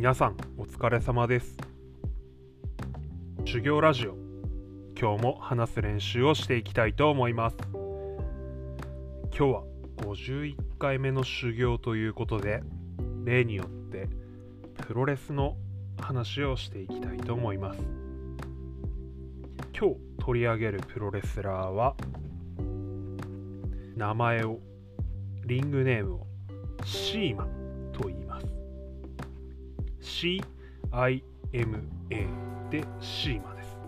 皆さんお疲れ様です。修行ラジオ。今日も話す練習をしていきたいと思います。今日は51回目の修行ということで例によってプロレスの話をしていきたいと思います。今日取り上げるプロレスラーは名前をリングネームをシーマと言います CIMA でシーマです、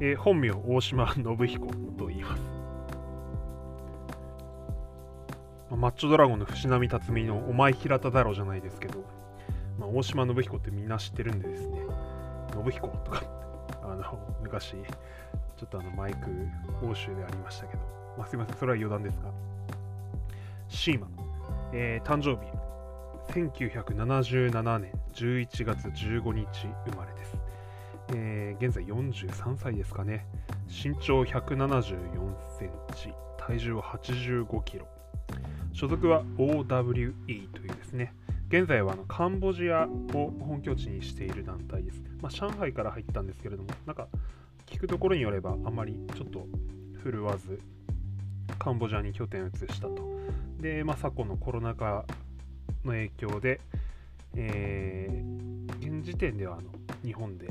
えー、本名大島信彦と言います。マッチョドラゴンの藤波辰巳のお前平田だろじゃないですけど、まあ、大島信彦ってみんな知ってるんでですね。信彦とかあの昔ちょっとあのマイク欧州でありましたけど、まあ、すいませんそれは余談ですが。シーマ、えー、誕生日。1977年11月15日生まれです。えー、現在43歳ですかね。身長174センチ、体重は85キロ。所属は OWE というですね、現在はあのカンボジアを本拠地にしている団体です。まあ、上海から入ったんですけれども、なんか聞くところによればあまりちょっと振るわず、カンボジアに拠点を移したと。で、まあ、昨今のコロナ禍の影響で、えー、現時点ではあの日本で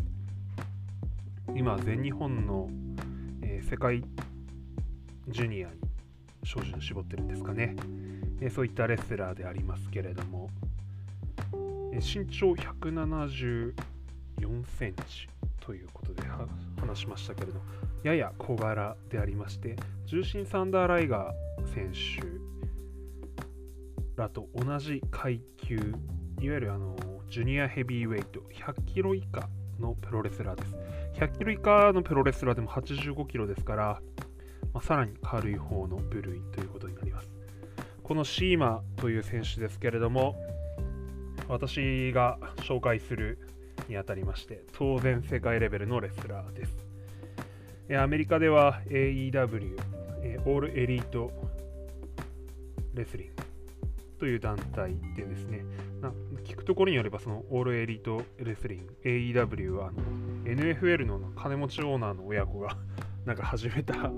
今全日本の、えー、世界ジュニアに照準を絞ってるんですかね、えー、そういったレスラーでありますけれども、え、身長174センチということで話しましたけれどやや小柄でありまして重心サンダーライガー選手らと同じ階級、いわゆるあのジュニアヘビーウェイト、100キロ以下のプロレスラーです。100キロ以下のプロレスラーでも85キロですから、まあ、さらに軽い方の部類ということになります。このシーマという選手ですけれども、私が紹介するにあたりまして、当然世界レベルのレスラーです。アメリカでは AEW、オールエリートレスリング、という団体でですね、な聞くところによれば、そのオールエリートレスリング、AEW はあの NFL の金持ちオーナーの親子が なんか始めた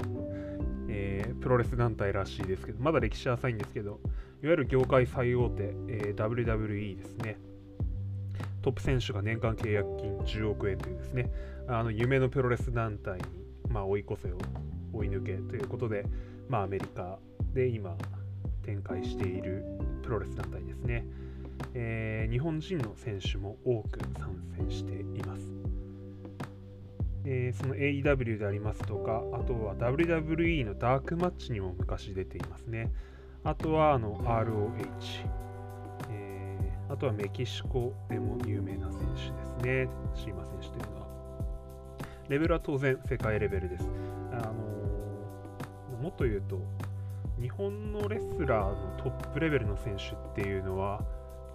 えー、プロレス団体らしいですけど、まだ歴史浅いんですけど、いわゆる業界最大手、えー、WWE ですね。トップ選手が年間契約金10億円というですね、あの夢のプロレス団体に、まあ、追い越せを追い抜けということで、まあ、アメリカで今展開しているプロレス団体ですね、えー、日本人の選手も多く参戦しています、えー、その AEW でありますとかあとは WWE のダークマッチにも昔出ていますね。あとはあの ROH、えー、あとはメキシコでも有名な選手ですね。シーマ選手というのは。レベルは当然世界レベルです。あのもっと言うと日本のレスラーのトップレベルの選手っていうのは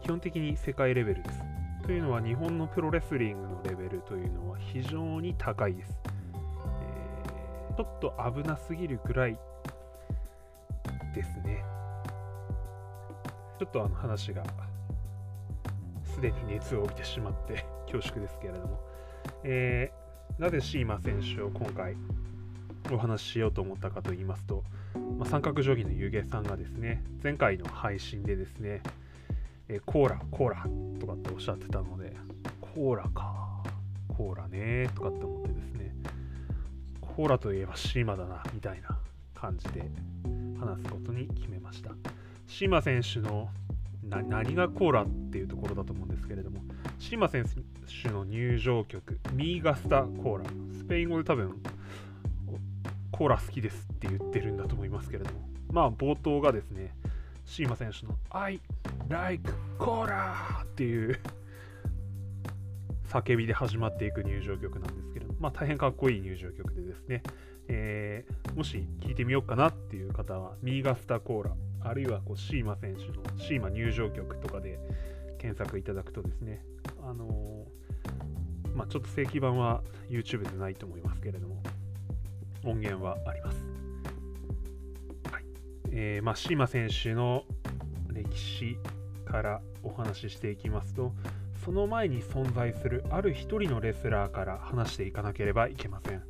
基本的に世界レベルです。というのは日本のプロレスリングのレベルというのは非常に高いです。えー、ちょっと危なすぎるくらいですね。ちょっとあの話がすでに熱を帯びてしまって恐縮ですけれども、えー、なぜシーマ選手を今回お話ししようと思ったかと言いますと、まあ、三角定規の湯気さんがですね、前回の配信でですね、えコーラ、コーラとかっておっしゃってたので、コーラか、コーラねとかって思ってですね、コーラといえばシーマだな、みたいな感じで話すことに決めました。シーマ選手の何がコーラっていうところだと思うんですけれども、シーマ選手の入場曲、ミーガスタコーラ、スペイン語で多分コーラ好きですって言ってるんだと思いますけれども、まあ冒頭がですね、シーマ選手の I like コーラっていう叫びで始まっていく入場曲なんですけど、まあ大変かっこいい入場曲でですね、えー、もし聴いてみようかなっていう方は、ミーガスタコーラ、あるいはこうシーマ選手のシーマ入場曲とかで検索いただくとですね、あのー、まあ、ちょっと正規版は YouTube でないと思いますけれども、音源はあります。はい。えーまあ、シーマ選手の歴史からお話ししていきますと、その前に存在するある一人のレスラーから話していかなければいけません。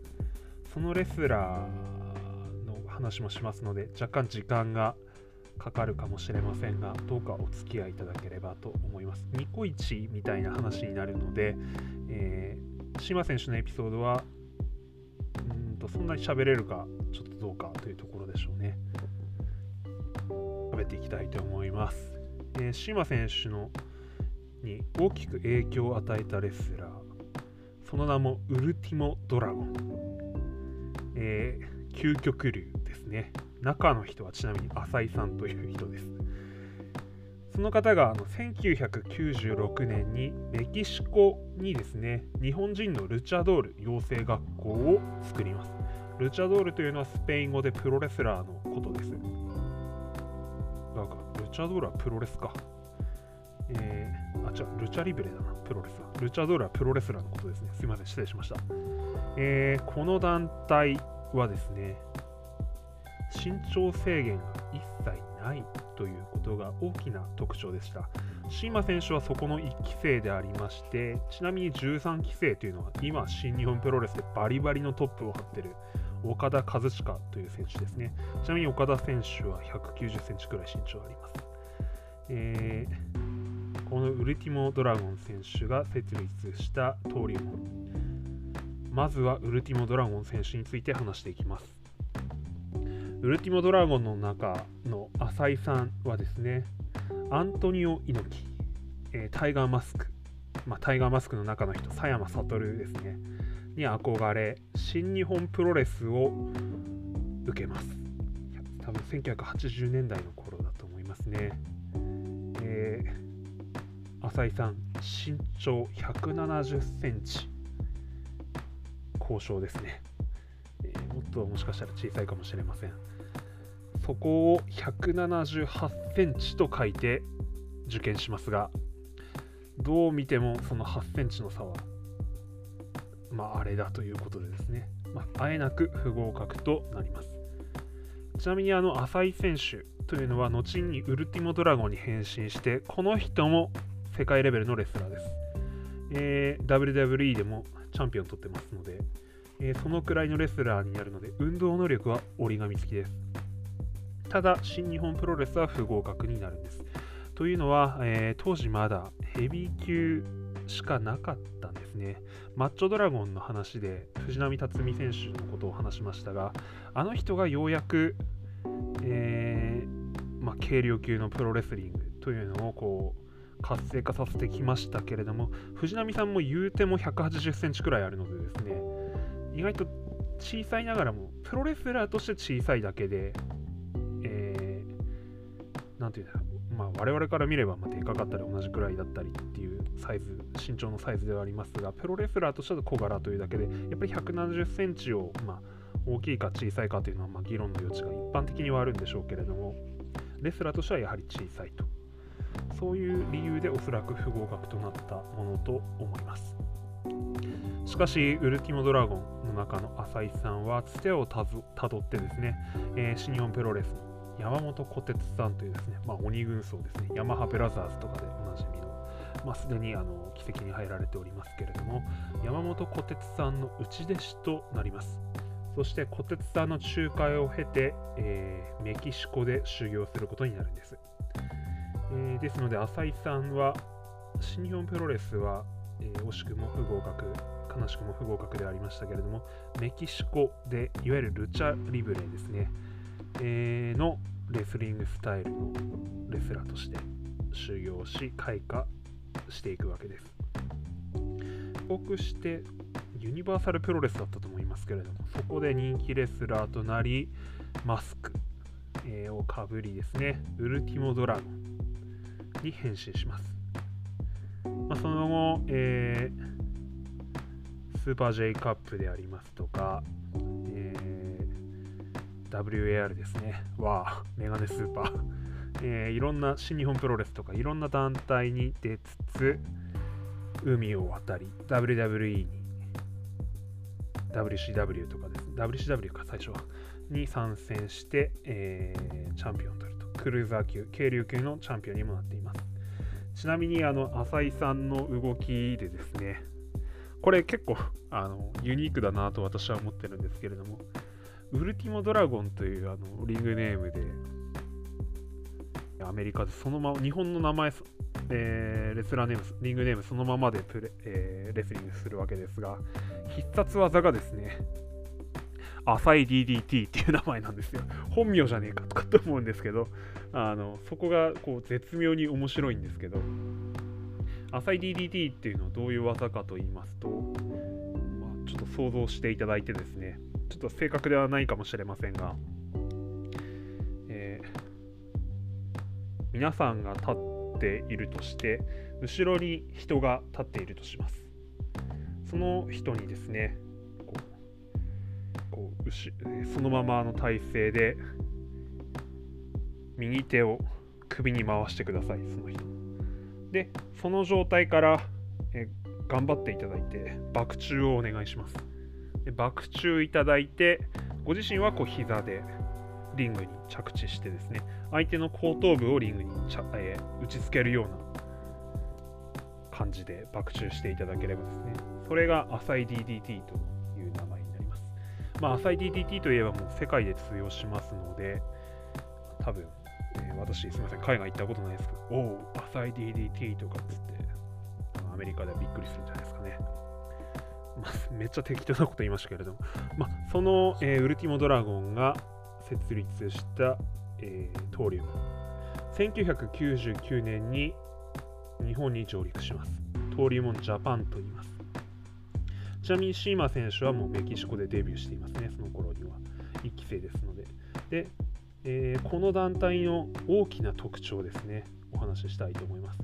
そのレスラーの話もしますので若干時間がかかるかもしれませんがどうかお付き合いいただければと思います。ニコイチみたいな話になるので、えー、島選手のエピソードはんとそんなに喋れるかちょっとどうかというところでしょうね。喋っていきたいと思います、えー、島選手のに大きく影響を与えたレスラー。その名もウルティモ・ドラゴン、えー、究極流ですね。中の人はちなみに浅井さんという人です。その方があの1996年にメキシコにですね日本人のルチャドール養成学校を作りますルチャドールというのはスペイン語でプロレスラーのことですなんかルチャドールはプロレスかえー、あ、違う、ルチャリブレだな、プロレスラー。ルチャドールはプロレスラーのことですね。すいません、失礼しました。えー、この団体はですね、身長制限が一切ないということが大きな特徴でした。シーマ選手はそこの1期生でありまして、ちなみに13期生というのは今、新日本プロレスでバリバリのトップを張っている岡田和親という選手ですね。ちなみに岡田選手は190センチくらい身長あります。えー、このウルティモドラゴン選手が設立した登竜門。まずはウルティモドラゴン選手について話していきます。ウルティモドラゴンの中の浅井さんはですね、アントニオ猪木、えー、タイガーマスク、まあ、タイガーマスクの中の人、佐山悟ですね、に憧れ、新日本プロレスを受けます。多分1980年代の頃だと思いますね。えー、浅井さん、身長170センチ、交渉ですね。えー、もっともしかしたら小さいかもしれません。そこを178センチと書いて受験しますが、どう見てもその8センチの差は、まあ、あれだということでですね、まあ、あえなく不合格となります。ちなみにあの浅井選手というのは後にウルティモドラゴンに変身して、この人も世界レベルのレスラーです。えー、WWE でもチャンピオン取ってますので、えー、そのくらいのレスラーになるので、運動能力は折り紙付きです。ただ、新日本プロレスは不合格になるんです。というのは、えー、当時まだヘビー級しかなかったんですね。マッチョドラゴンの話で藤波辰巳選手のことを話しましたが、あの人がようやく、えー、まあ、軽量級のプロレスリングというのをこう活性化させてきましたけれども、藤波さんも言うても180センチくらいあるのでですね、意外と小さいながらも、プロレスラーとして小さいだけで、何て言うんだろう、まあ、我々から見ればまでかかったり同じくらいだったりっていうサイズ、身長のサイズではありますが、プロレスラーとしては小柄というだけで、やっぱり170センチを、まあ、大きいか小さいかというのは、ま、議論の余地が一般的にはあるんでしょうけれども、レスラーとしてはやはり小さいと。そういう理由でおそらく不合格となったものと思います。しかし、ウルティモドラゴン中の浅井さんは、つてをたどってですね、えー、新日本プロレスの山本小鉄さんというですね、まあ、鬼軍曹ですね、ヤマハブラザーズとかでおなじみの、まあ、すでにあの奇跡に入られておりますけれども、山本小鉄さんの内弟子となります。そして小鉄さんの仲介を経て、えー、メキシコで修行することになるんです。えー、ですので、浅井さんは、新日本プロレスは、えー、惜しくも不合格、悲しくも不合格でありましたけれども、メキシコで、いわゆるルチャリブレですね、えー、のレスリングスタイルのレスラーとして修行し開花していくわけです。帰国してユニバーサルプロレスだったと思いますけれどもそこで人気レスラーとなりマスク、えー、をかぶりですねウルティモドラゴンに変身します、まあ、その後、えー、スーパー J カップでありますとかえ WAR ですね。わあ、メガネスーパー。えー、いろんな新日本プロレスとかいろんな団体に出つつ、海を渡り、WWE に、WCW とかです。WCW か、最初は。に参戦して、えー、チャンピオンを取ると。クルーザー級、軽量級のチャンピオンにもなっています。ちなみにあの浅井さんの動きでですねこれ結構あのユニークだなと私は思ってるんですけれどもウルティモドラゴンというあのリングネームでアメリカでそのまま日本の名前、えー、レスラーネームリングネームそのままでプレ、えー、レスリングするわけですが必殺技がですね浅い DDT っていう名前なんですよ。本名じゃねえかとかと思うんですけどあのそこがこう絶妙に面白いんですけど浅い DDT っていうのはどういう技かと言いますと、まあ、ちょっと想像していただいてですねちょっと正確ではないかもしれませんが、えー、皆さんが立っているとして後ろに人が立っているとします。その人にですねこうこうそのままの体勢で右手を首に回してくださいその人。でその状態からえ頑張っていただいてバク宙をお願いします。でバク宙いただいてご自身はこう膝でリングに着地してですね相手の後頭部をリングにちゃ、えー、打ちつけるような感じでバク宙していただければですね。それが浅い DDT という名前になります。まあ浅い DDT といえばもう世界で通用しますので多分私、すみません、海外行ったことないですけど、おお、浅い DDT とかっつって、アメリカではびっくりするんじゃないですかね。まあ、めっちゃ適当なこと言いましたけれども、まあ、その、えー、ウルティモドラゴンが設立した、えー、トーリウム。1999年に日本に上陸します。トーリウムジャパンと言います。ちなみにシーマ選手はもうメキシコでデビューしていますね、その頃には。1期生ですので。で、えー、この団体の大きな特徴ですね。お話ししたいと思います、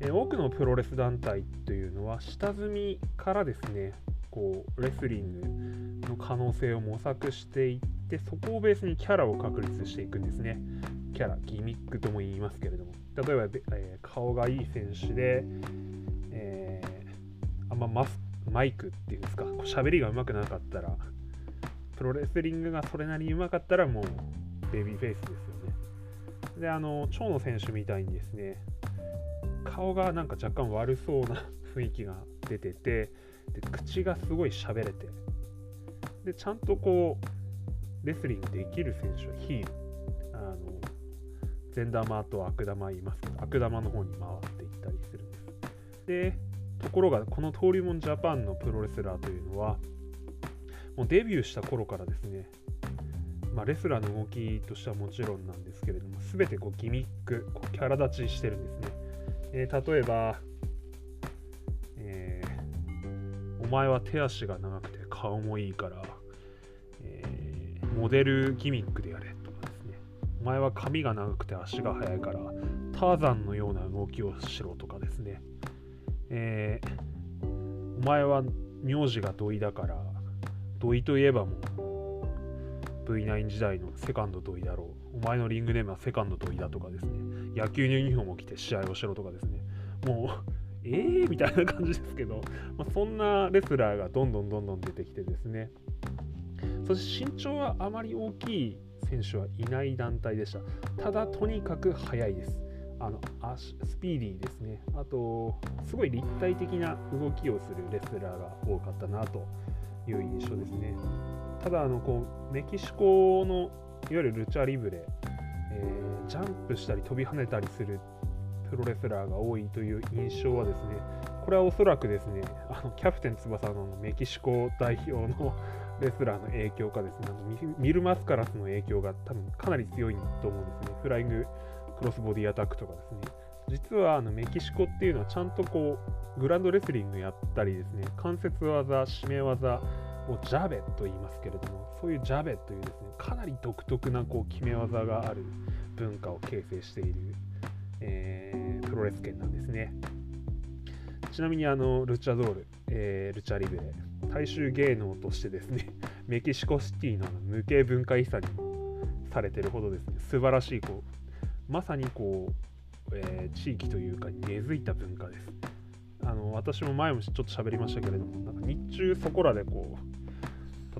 えー、多くのプロレス団体というのは下積みからですねこうレスリングの可能性を模索していってそこをベースにキャラを確立していくんですね。キャラギミックとも言いますけれども。例えば、えー、顔がいい選手で、え、あんまマスマイクっていうんですか。喋りが上手くなかったらプロレスリングがそれなりに上手かったらもうベビーフェイスですよね。で、あの、蝶野選手みたいにですね、顔がなんか若干悪そうな雰囲気が出てて、で口がすごい喋れて、で、ちゃんとこう、レスリングできる選手はヒール。あの、善玉と悪玉言いますけど、悪玉の方に回っていったりするんです。で、ところが、この登竜門ジャパンのプロレスラーというのは、もうデビューした頃からですね、まあ、レスラーの動きとしてはもちろんなんですけれども、全てこうギミック、こうキャラ立ちしてるんですね。えー、例えば、えー、お前は手足が長くて顔もいいから、えー、モデルギミックでやれとかですね。お前は髪が長くて足が速いから、ターザンのような動きをしろとかですね。えー、お前は名字が土井だから、土井といえばもう V9 時代のセカンド土井だろう。お前のリングネームはセカンド土井だとかですね。野球のユニフォームを着て試合をしろとかですね。もう、えー？みたいな感じですけど、まあ、そんなレスラーがどんどんどんどん出てきてですね。そして身長はあまり大きい選手はいない団体でした。ただ、とにかく速いです。あのスピーディーですね。あと、すごい立体的な動きをするレスラーが多かったなという印象ですね。ただあのこうメキシコのいわゆるルチャリブレ、えー、ジャンプしたり飛び跳ねたりするプロレスラーが多いという印象はですねこれはおそらくですねあのキャプテン翼のメキシコ代表のレスラーの影響かですねミルマスカラスの影響が多分かなり強いと思うんですね。フライングクロスボディアタックとかですね。実はあのメキシコっていうのはちゃんとこうグランドレスリングやったりですね関節技締め技をジャベと言いますけれどもそういうジャベというですねかなり独特なこう決め技がある文化を形成している、えー、プロレス圏なんですね。ちなみにあのルチャドール、えー、ルチャリベレ大衆芸能としてですね メキシコシティの無形文化遺産にされてるほどですね素晴らしいこうまさにこう、えー、地域というか根付いた文化です。あの私も前もちょっと喋りましたけれどもなんか日中そこらでこう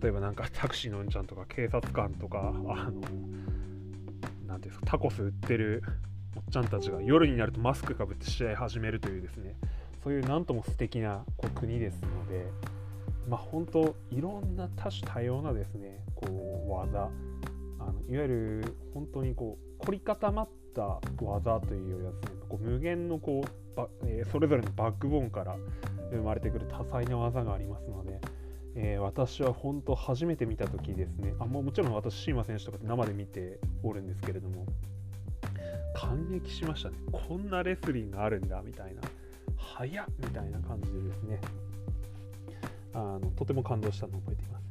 例えばなんかタクシーのうんちゃんとか警察官とか、あの、なんていうんですか、タコス売ってるおっちゃんたちが夜になるとマスクかぶって試合始めるというですね。そういうなんとも素敵なこう国ですのでまあ本当いろんな多種多様なですねこう技あのいわゆる本当にこう凝り固まった技というよりはですねこう無限のこうば、えー、それぞれのバックボーンから生まれてくる多彩な技がありますので、えー、私は本当初めて見た時ですね。あももちろん私シーマ選手とか生で見ておるんですけれども。感激しましたね。こんなレスリングあるんだみたいな。早っみたいな感じでですね。あのとても感動したのを覚えています、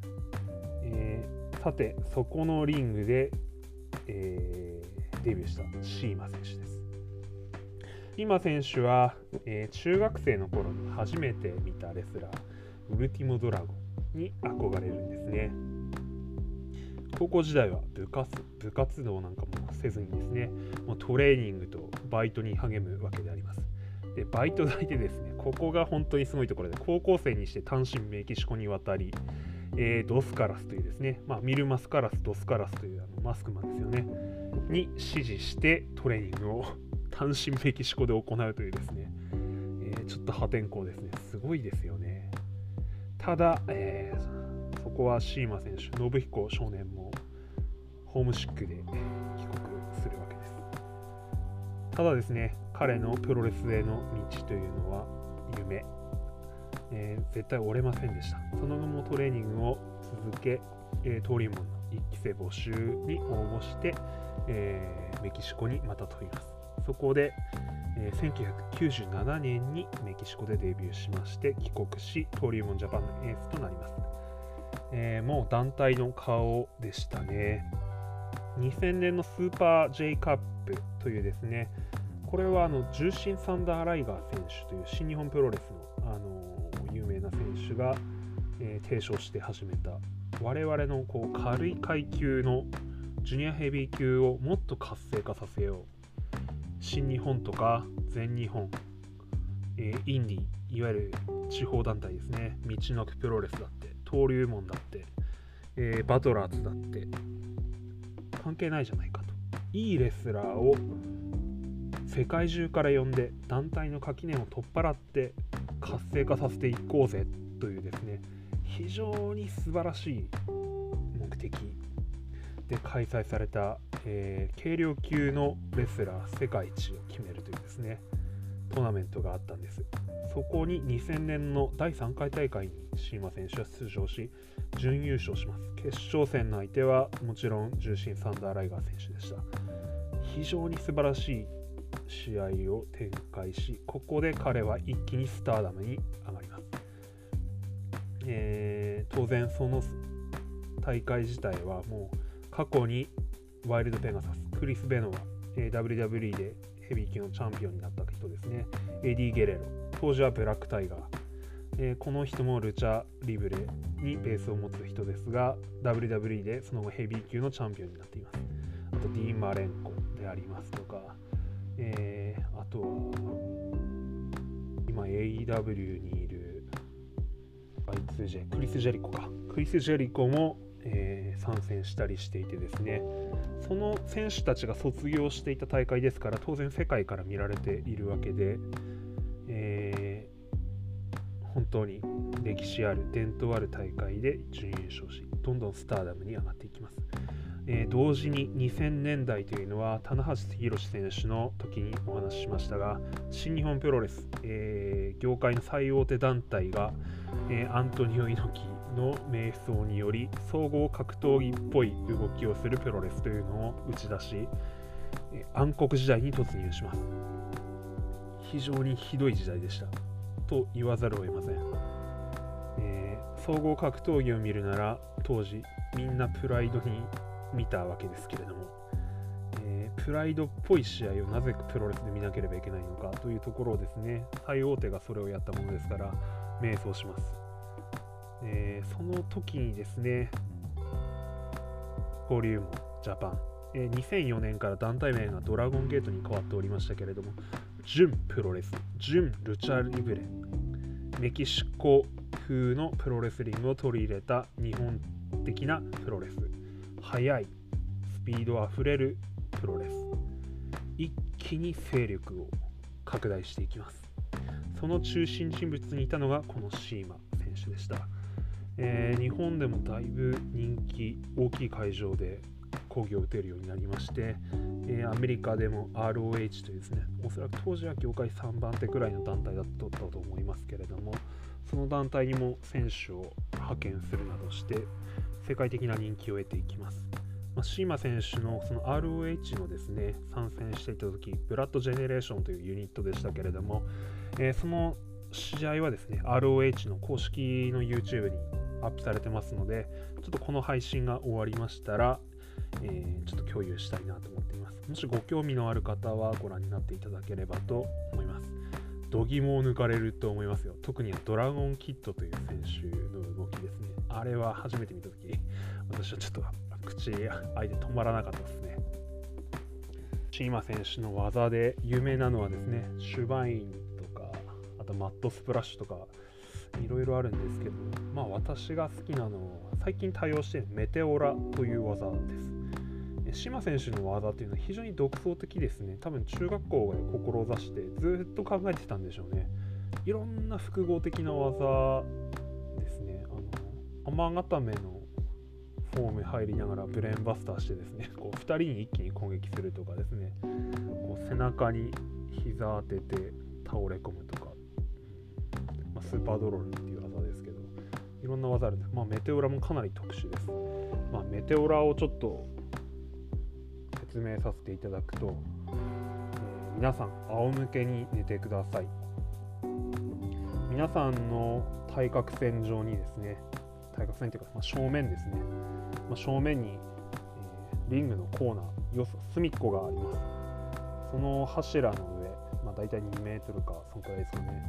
えー、さてそこのリングで、えー、デビューしたシーマ選手です。今選手は、えー、中学生の頃に初めて見たレスラーウルティモドラゴン。に憧れるんですね。高校時代は部活部活動なんかもせずにですねもうトレーニングとバイトに励むわけであります。でバイト代でですねここが本当にすごいところで高校生にして単身メキシコに渡り、えー、ドスカラスというですね、まあ、ミルマスカラスドスカラスというあのマスクマンですよね。に指示してトレーニングを 単身メキシコで行うというですね、えー、ちょっと破天荒ですね。すごいですよね。ただ、えー、そこはシーマ選手信彦少年もホームシックで帰国するわけです。ただですね彼のプロレスへの道というのは夢、えー、絶対折れませんでした。その後もトレーニングを続け、えー、登竜門の1期生募集に応募して、えー、メキシコにまた飛びます。そこで、えー、1997年にメキシコでデビューしまして帰国し登竜門ジャパンのエースとなります、えー、もう団体の顔でしたね。2000年のスーパー J カップというですねこれはあの重心サンダー・ライガー選手という新日本プロレスの、あの有名な選手が、えー、提唱して始めた我々のこう軽い階級のジュニアヘビー級をもっと活性化させよう新日本とか全日本、えー、インディいわゆる地方団体ですね。道のくプロレスだって登竜門だって、えー、バトラーズだって関係ないじゃないかと。いいレスラーを世界中から呼んで団体の垣根を取っ払って活性化させていこうぜというですね非常に素晴らしいで開催された、えー、軽量級のレスラー世界一を決めるというですねトーナメントがあったんです。そこに2000年の第3回大会にシーマ選手は出場し準優勝します。決勝戦の相手はもちろん重心サンダー・ライガー選手でした。非常に素晴らしい試合を展開しここで彼は一気にスターダムに上がります、えー、当然その大会自体はもう過去にワイルド・ペガサスクリス・ベノワ、えー、WWE でヘビー級のチャンピオンになった人ですね。エディ・ゲレロ当時はブラック・タイガー、えー、この人もルチャ・リブレにベースを持つ人ですが WWE でその後ヘビー級のチャンピオンになっています。あとディーン・マレンコでありますとか。えー、あと今 AEW にいる Y2J クリス・ジェリコか。クリス・ジェリコも、えー、参戦したりしていてですねその選手たちが卒業していた大会ですから当然世界から見られているわけで、えー、本当に歴史ある伝統ある大会で準優勝しどんどんスターダムに上がっていきます。えー、同時に2000年代というのは棚橋宏選手の時にお話ししましたが新日本プロレス、えー、業界の最大手団体が、えー、アントニオ猪木の迷走により総合格闘技っぽい動きをするプロレスというのを打ち出し、え暗黒時代に突入します。非常にひどい時代でした。と言わざるを得ません、え総合格闘技を見るなら当時みんなプライドに見たわけですけれども、えー、プライドっぽい試合をなぜプロレスで見なければいけないのかというところをですね、最大手がそれをやったものですから、迷走します。えー、その時にですね、ボリュームジャパン、えー、2004年から団体名がドラゴンゲートに変わっておりましたけれども、純プロレス、純ルチャリブレ、メキシコ風のプロレスリングを取り入れた日本的なプロレス。速いスピードあふれるプロレス、一気に勢力を拡大していきます。その中心人物にいたのがこのシーマ選手でした、えー、日本でもだいぶ人気大きい会場で講義を打てるようになりまして、えー、アメリカでも ROH というですねおそらく当時は業界3番手くらいの団体だったと思いますけれどもその団体にも選手を派遣するなどして世界的な人気を得ていきます。まあ、シーマ選手のその ROH のですね参戦していた時ブラッドジェネレーションというユニットでしたけれども、えー、その試合はですね ROH の公式の YouTube にアップされてますのでちょっとこの配信が終わりましたら、えー、ちょっと共有したいなと思っています。もしご興味のある方はご覧になっていただければと思います。度肝を抜かれると思いますよ。特にドラゴンキッドという選手の動きですね。あれは初めて見た時私はちょっと口開いて止まらなかったですね。シーマ選手の技で有名なのはですね、シュバインとか、あとマットスプラッシュとか、いろいろあるんですけど、まあ私が好きなのは、最近多用しているメテオラという技です。シマ選手の技っていうのは非常に独創的ですね。多分中学校で志してずっと考えてたんでしょうね。いろんな複合的な技ですね。あの、雨固めのフォーム入りながらブレーンバスターしてですねこう2人に一気に攻撃するとかですねこう背中に膝当てて倒れ込むとか、スーパードロールっていう技ですけどいろんな技あるんで、まあ、メテオラもかなり特殊です、まあ、メテオラをちょっと説明させていただくと、えー、皆さん仰向けに寝てください。皆さんの対角線上にですね対角線というか、まあ、正面ですね、まあ、正面に、えー、リングのコーナー要する隅っこがあります。その柱の上、まあ、大体2メートルかそのくらいですかね。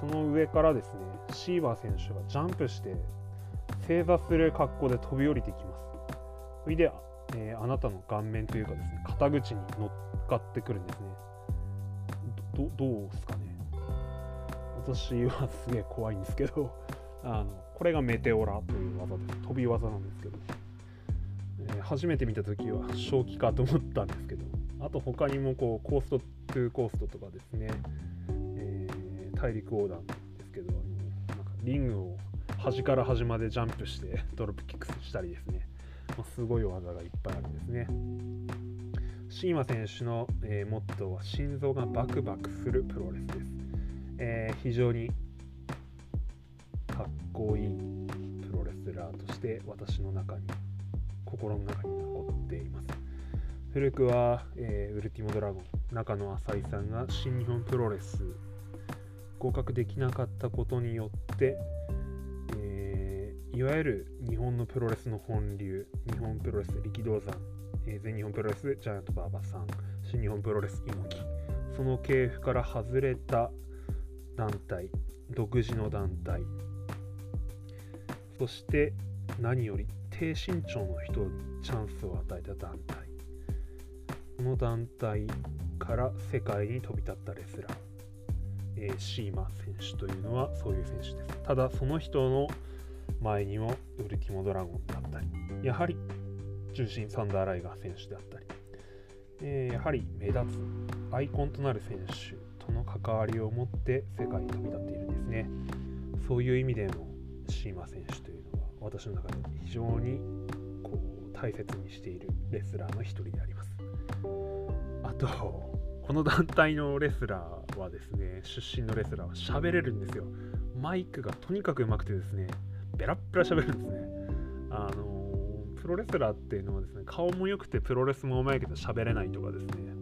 その上からですねシーバー選手がジャンプして正座する格好で飛び降りてきます。それで、えー、あなたの顔面というかですね肩口に乗っかってくるんですね。どどうですかね。私はすげえ怖いんですけどあのこれがメテオラという技です飛び技なんですけど、えー、初めて見た時は正気かと思ったんですけど。あと他にもこうコースト2コーストとかですね、大陸横断ですけどあのなんかリングを端から端までジャンプしてドロップキックしたりですね、まあ、すごい技がいっぱいあるんですね。シーマ選手の、えー、モットーは心臓がバクバクするプロレスです、えー、非常にかっこいいプロレスラーとして私の中に心の中に残っています。古くは、えー、ウルティモドラゴン中野浅井さんが新日本プロレス合格できなかったことによって、えー、いわゆる日本のプロレスの本流日本プロレス力道山、えー、全日本プロレスジャイアント馬場さん新日本プロレス猪木その系譜から外れた団体独自の団体そして何より低身長の人にチャンスを与えた団体。この団体から世界に飛び立ったレスラー、えー、シーマ選手というのはそういう選手ですただその人の前にもウルティモドラゴンだったりやはり中心サンダーライガー選手であったり、えー、やはり目立つアイコンとなる選手との関わりを持って世界に飛び立っているんですねそういう意味でのシーマ選手というのは私の中で非常にこう大切にしているレスラーの一人であります。あと、この団体のレスラーはですね、出身のレスラーは喋れるんですよ。マイクがとにかくうまくてですね、ベラッベラ喋るんですね。あのプロレスラーっていうのはですね、顔も良くてプロレスもうまいけど喋れないとかですね、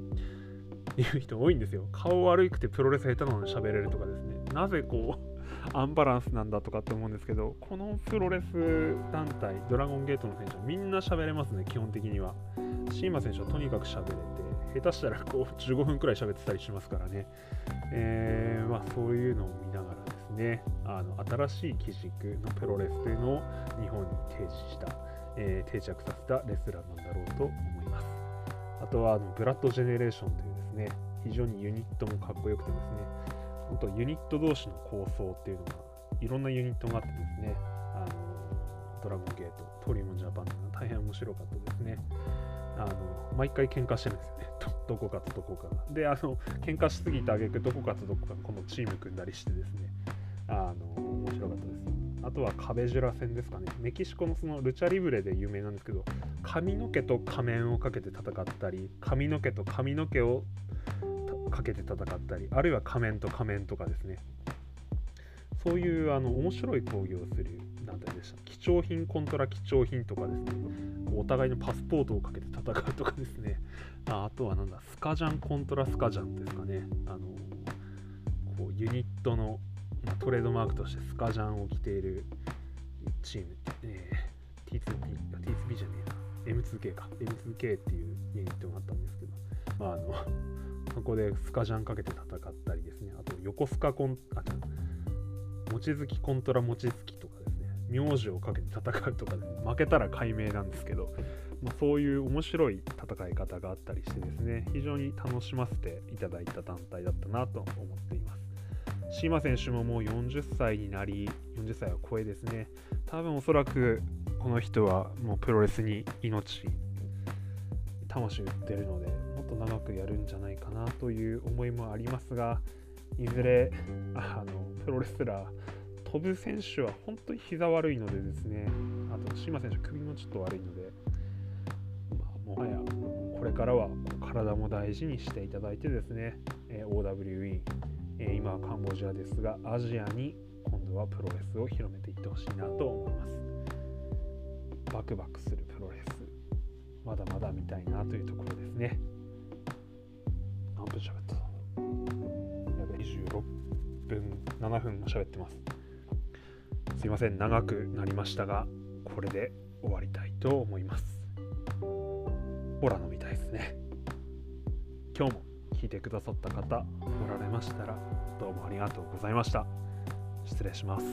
いう人多いんですよ。顔悪くてプロレス下手なのに喋れるとかですね。なぜこうアンバランスなんだとかって思うんですけど、このプロレス団体、ドラゴンゲートの選手はみんな喋れますね、基本的には。シーマ選手はとにかく喋れて、下手したらこう15分くらい喋ってたりしますからね。えー、まあ、そういうのを見ながらですね、あの新しい基軸のプロレスというのを日本に提示した、えー、定着させたレスラーなんだろうと思います。あとはあのブラッドジェネレーションというですね、非常にユニットもかっこよくてですね、本当ユニット同士の構想っていうのがいろんなユニットがあってですね。あのドラゴンゲートトリモンジャパンというのは大変面白かったですね。あの毎回喧嘩してるんですよね。どこかとどこかが。であの喧嘩しすぎてあげくどこかとどこかこのチーム組んだりしてですね。あの面白かったです。あとは壁ジュラ戦ですかね。メキシコのそのルチャリブレで有名なんですけど髪の毛と仮面をかけて戦ったり髪の毛と髪の毛をかけて戦ったりあるいは仮面と仮面とかですね。そういうあの面白い講義をする団体でした。貴重品コントラ貴重品とかですね。お互いのパスポートをかけて戦うとかですね。ああとはなんだスカジャンコントラスカジャンですかね。あのこうユニットの、まあ、トレードマークとしてスカジャンを着ているチーム、えー、T2P T2P じゃねえな M2K か。M2K っていうユニットがあったんですけど。まああのそこでスカジャンかけて戦ったりですね。あと横スカコンあ望月コントラ望月とかですね。名字をかけて戦うとかですね。負けたら解明なんですけど、まあ、そういう面白い戦い方があったりしてですね。非常に楽しませていただいた団体だったなと思っています。シーマ選手ももう40歳になり40歳を超えですね。多分おそらくこの人はもうプロレスに命魂売ってるのでと長くやるんじゃないかなという思いもありますがいずれあのプロレスラー飛ぶ選手は本当に膝悪いのでですね。あと島選手首もちょっと悪いので、まあ、もはやこれからは体も大事にしていただいてですね、え OWE、え今はカンボジアですがアジアに今度はプロレスを広めていってほしいなと思います。バクバクするプロレスまだまだ見たいなというところですね。何分喋った。やべ26分7分も喋ってます。すいません長くなりましたがこれで終わりたいと思います。ほら飲みたいですね。今日も聞いてくださった方おられましたらどうもありがとうございました。失礼します。